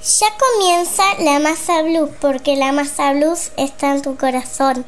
Ya comienza la masa blues porque la masa blues está en tu corazón.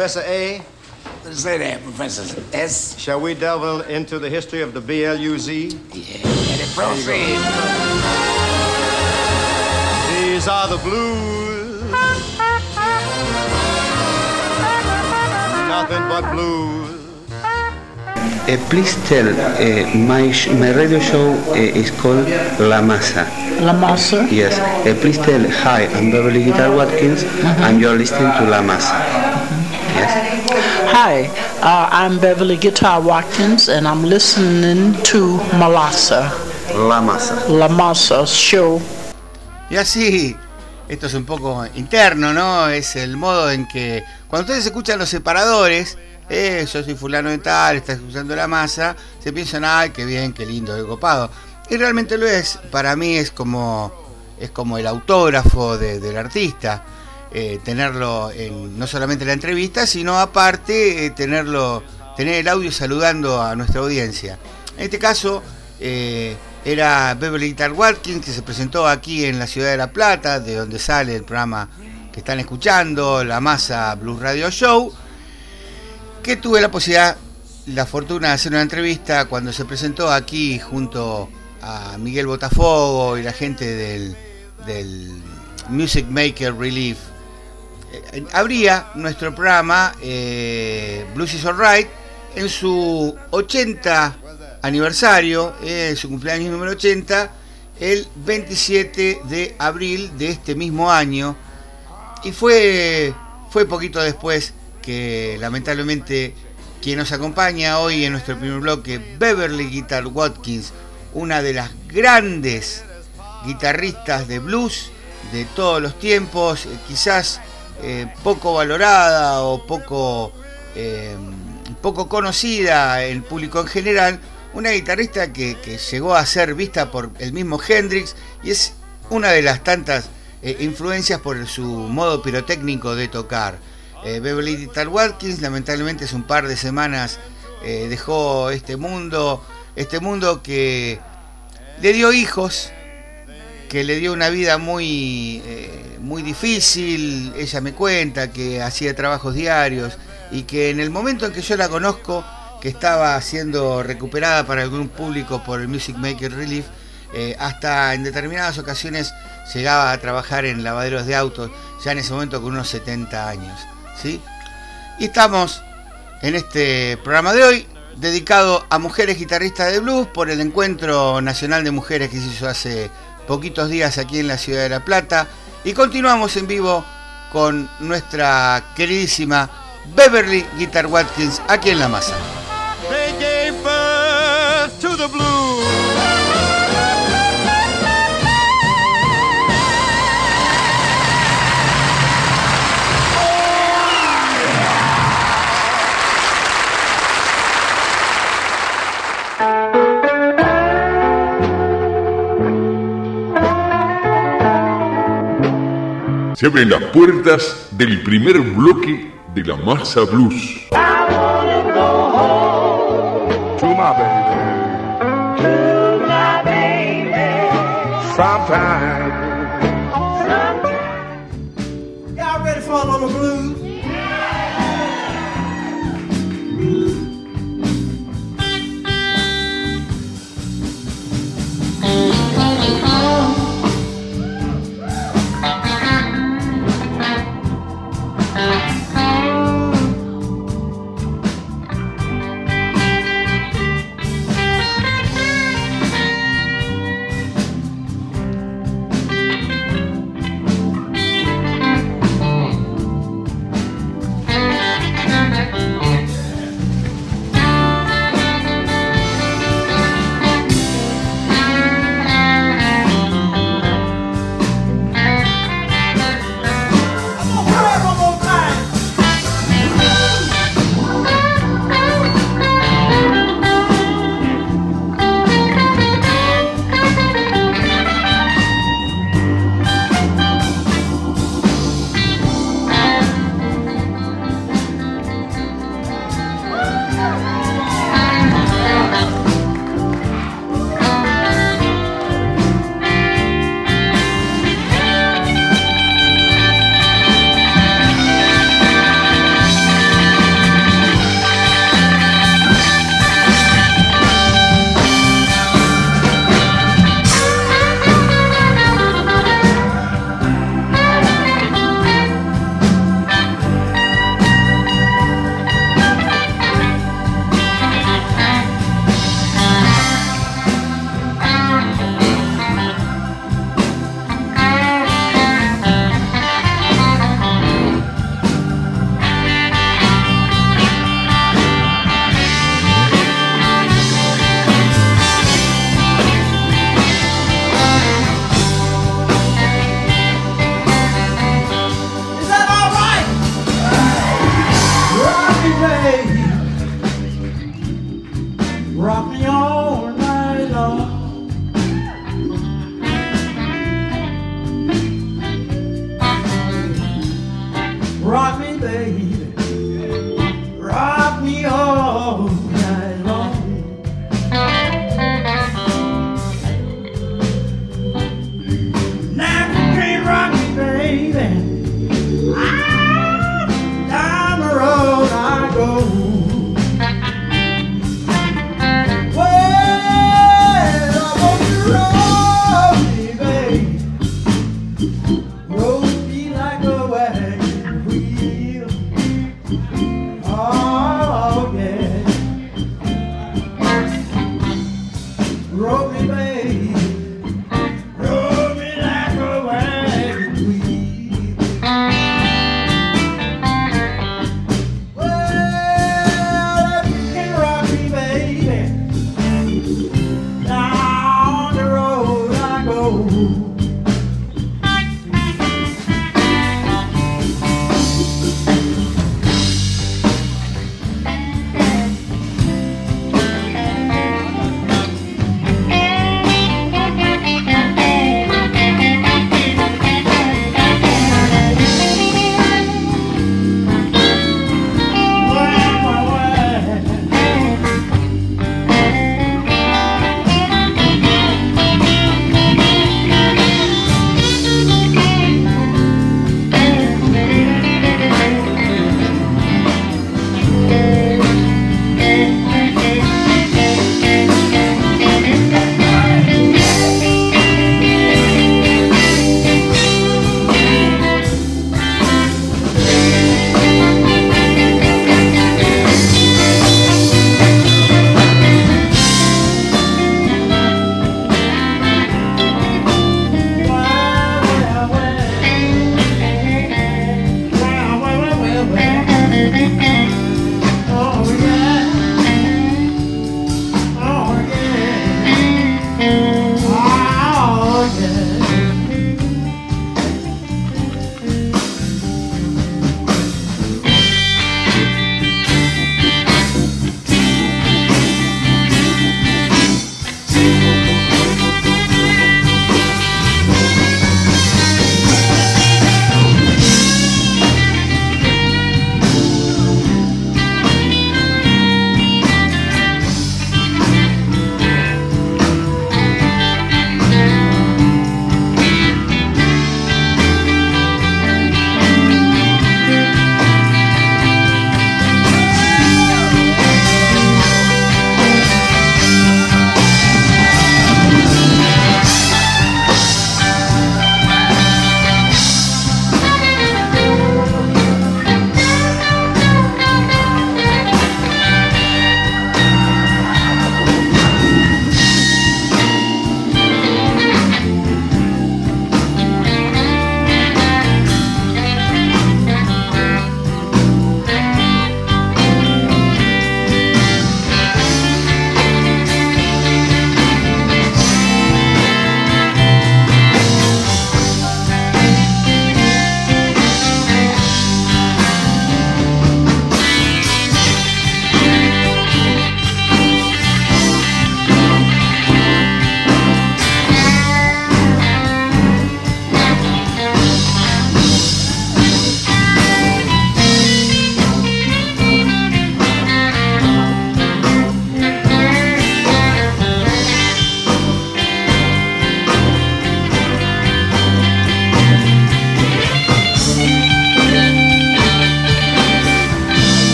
Professor A. Say that, Professor S. Shall we delve into the history of the BLUZ? Yeah, proceed. These are the blues. Nothing but blues. Uh, please tell, uh, my, sh- my radio show uh, is called La Masa. La Masa. Yes. Uh, please tell, hi, I'm Beverly Guitar Watkins, and you're listening to La Masa. Yes. Hi, uh, I'm Beverly Guitar Watkins, and I'm listening to Malasa, La Masa. La Masa Show. Y así, esto es un poco interno, ¿no? Es el modo en que cuando ustedes escuchan los separadores, eh, yo soy fulano de tal, estás escuchando la masa, se piensan, ay, qué bien, qué lindo, qué copado. Y realmente lo es, para mí es como, es como el autógrafo de- del artista. Eh, tenerlo en, no solamente en la entrevista, sino aparte eh, tenerlo, tener el audio saludando a nuestra audiencia. En este caso eh, era Beverly Guitar Watkins que se presentó aquí en la ciudad de La Plata, de donde sale el programa que están escuchando, la Masa Blues Radio Show. que tuve la posibilidad, la fortuna de hacer una entrevista cuando se presentó aquí junto a Miguel Botafogo y la gente del Music Maker Relief. Eh, abría nuestro programa eh, Blues is Alright en su 80 aniversario, eh, su cumpleaños número 80, el 27 de abril de este mismo año. Y fue, fue poquito después que lamentablemente quien nos acompaña hoy en nuestro primer bloque, Beverly Guitar Watkins, una de las grandes guitarristas de blues de todos los tiempos, eh, quizás eh, poco valorada o poco, eh, poco conocida el público en general, una guitarrista que, llegó a ser vista por el mismo Hendrix y es una de las tantas influencias por su modo pirotécnico de tocar. Beverly Guitar Watkins lamentablemente hace un par de semanas dejó este mundo, este mundo que le dio hijos, que le dio una vida muy, eh, muy difícil. Ella me cuenta que hacía trabajos diarios y que en el momento en que yo la conozco, que estaba siendo recuperada para algún público por el Music Maker Relief, eh, hasta en determinadas ocasiones llegaba a trabajar en lavaderos de autos, ya en ese momento con unos 70 años. ¿sí? Y estamos en este programa de hoy dedicado a mujeres guitarristas de blues por el Encuentro Nacional de Mujeres que se hizo hace poquitos días aquí en la ciudad de La Plata. Y continuamos en vivo con nuestra queridísima Beverly Guitar Watkins aquí en La Masa. Se abren las puertas del primer bloque de la masa blues.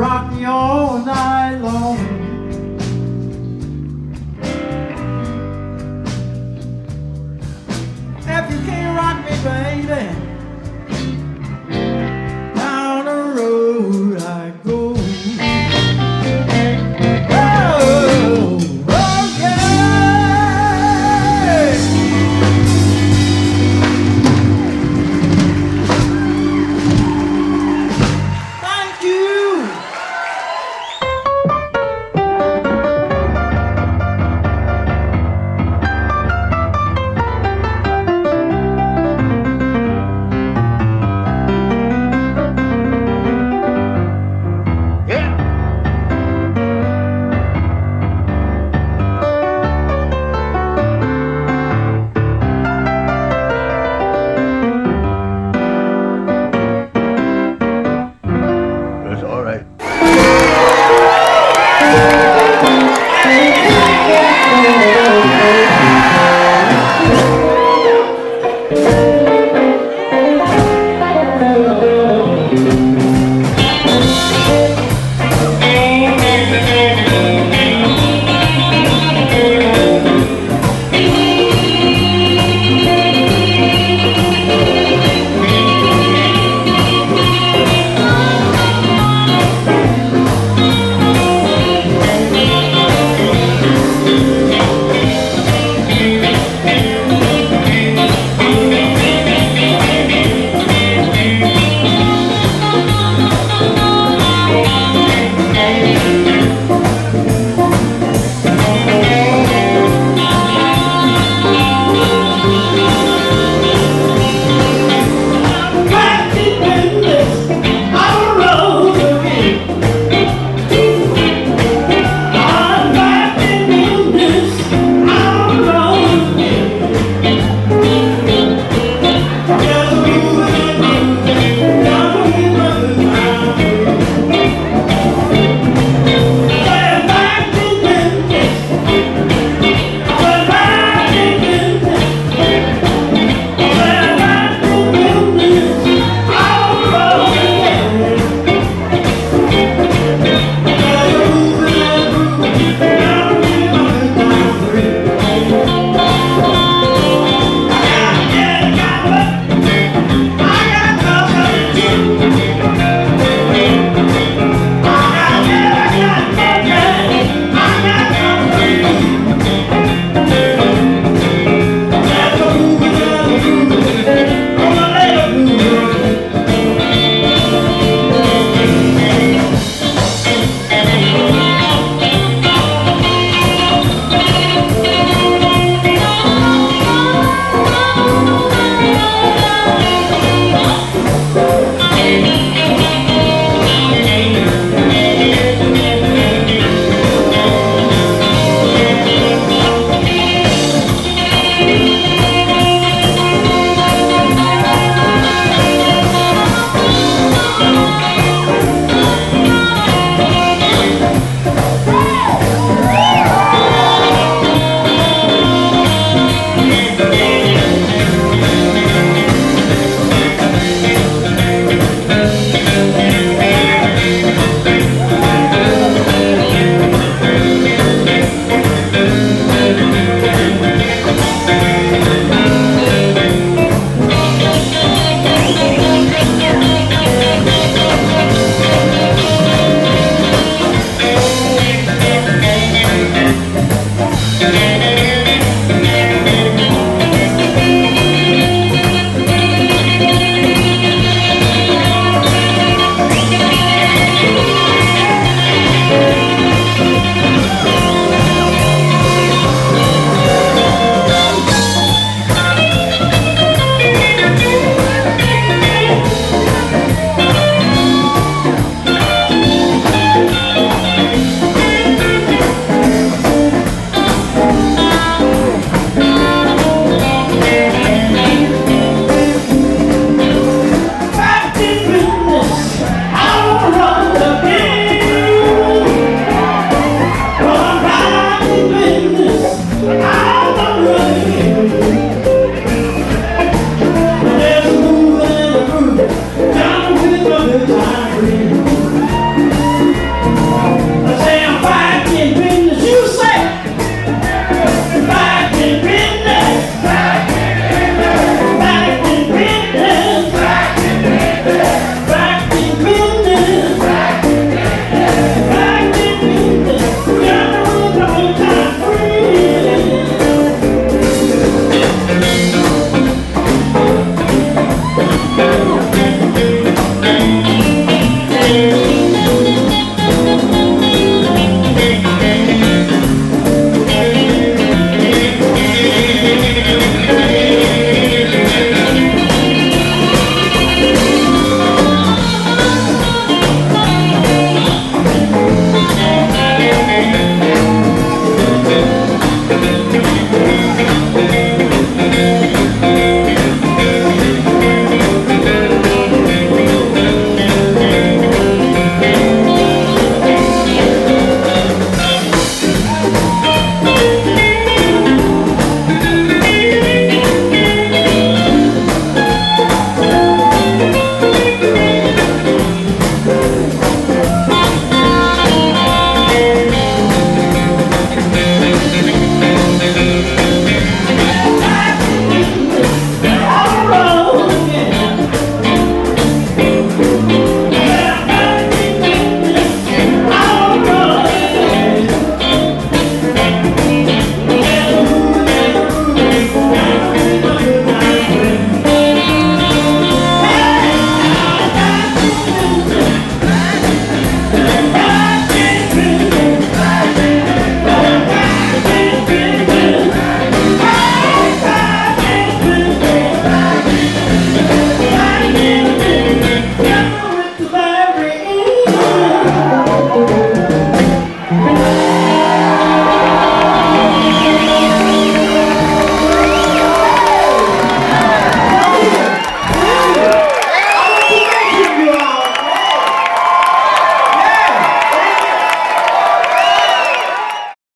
Rock me all night long. If you can't rock me, baby,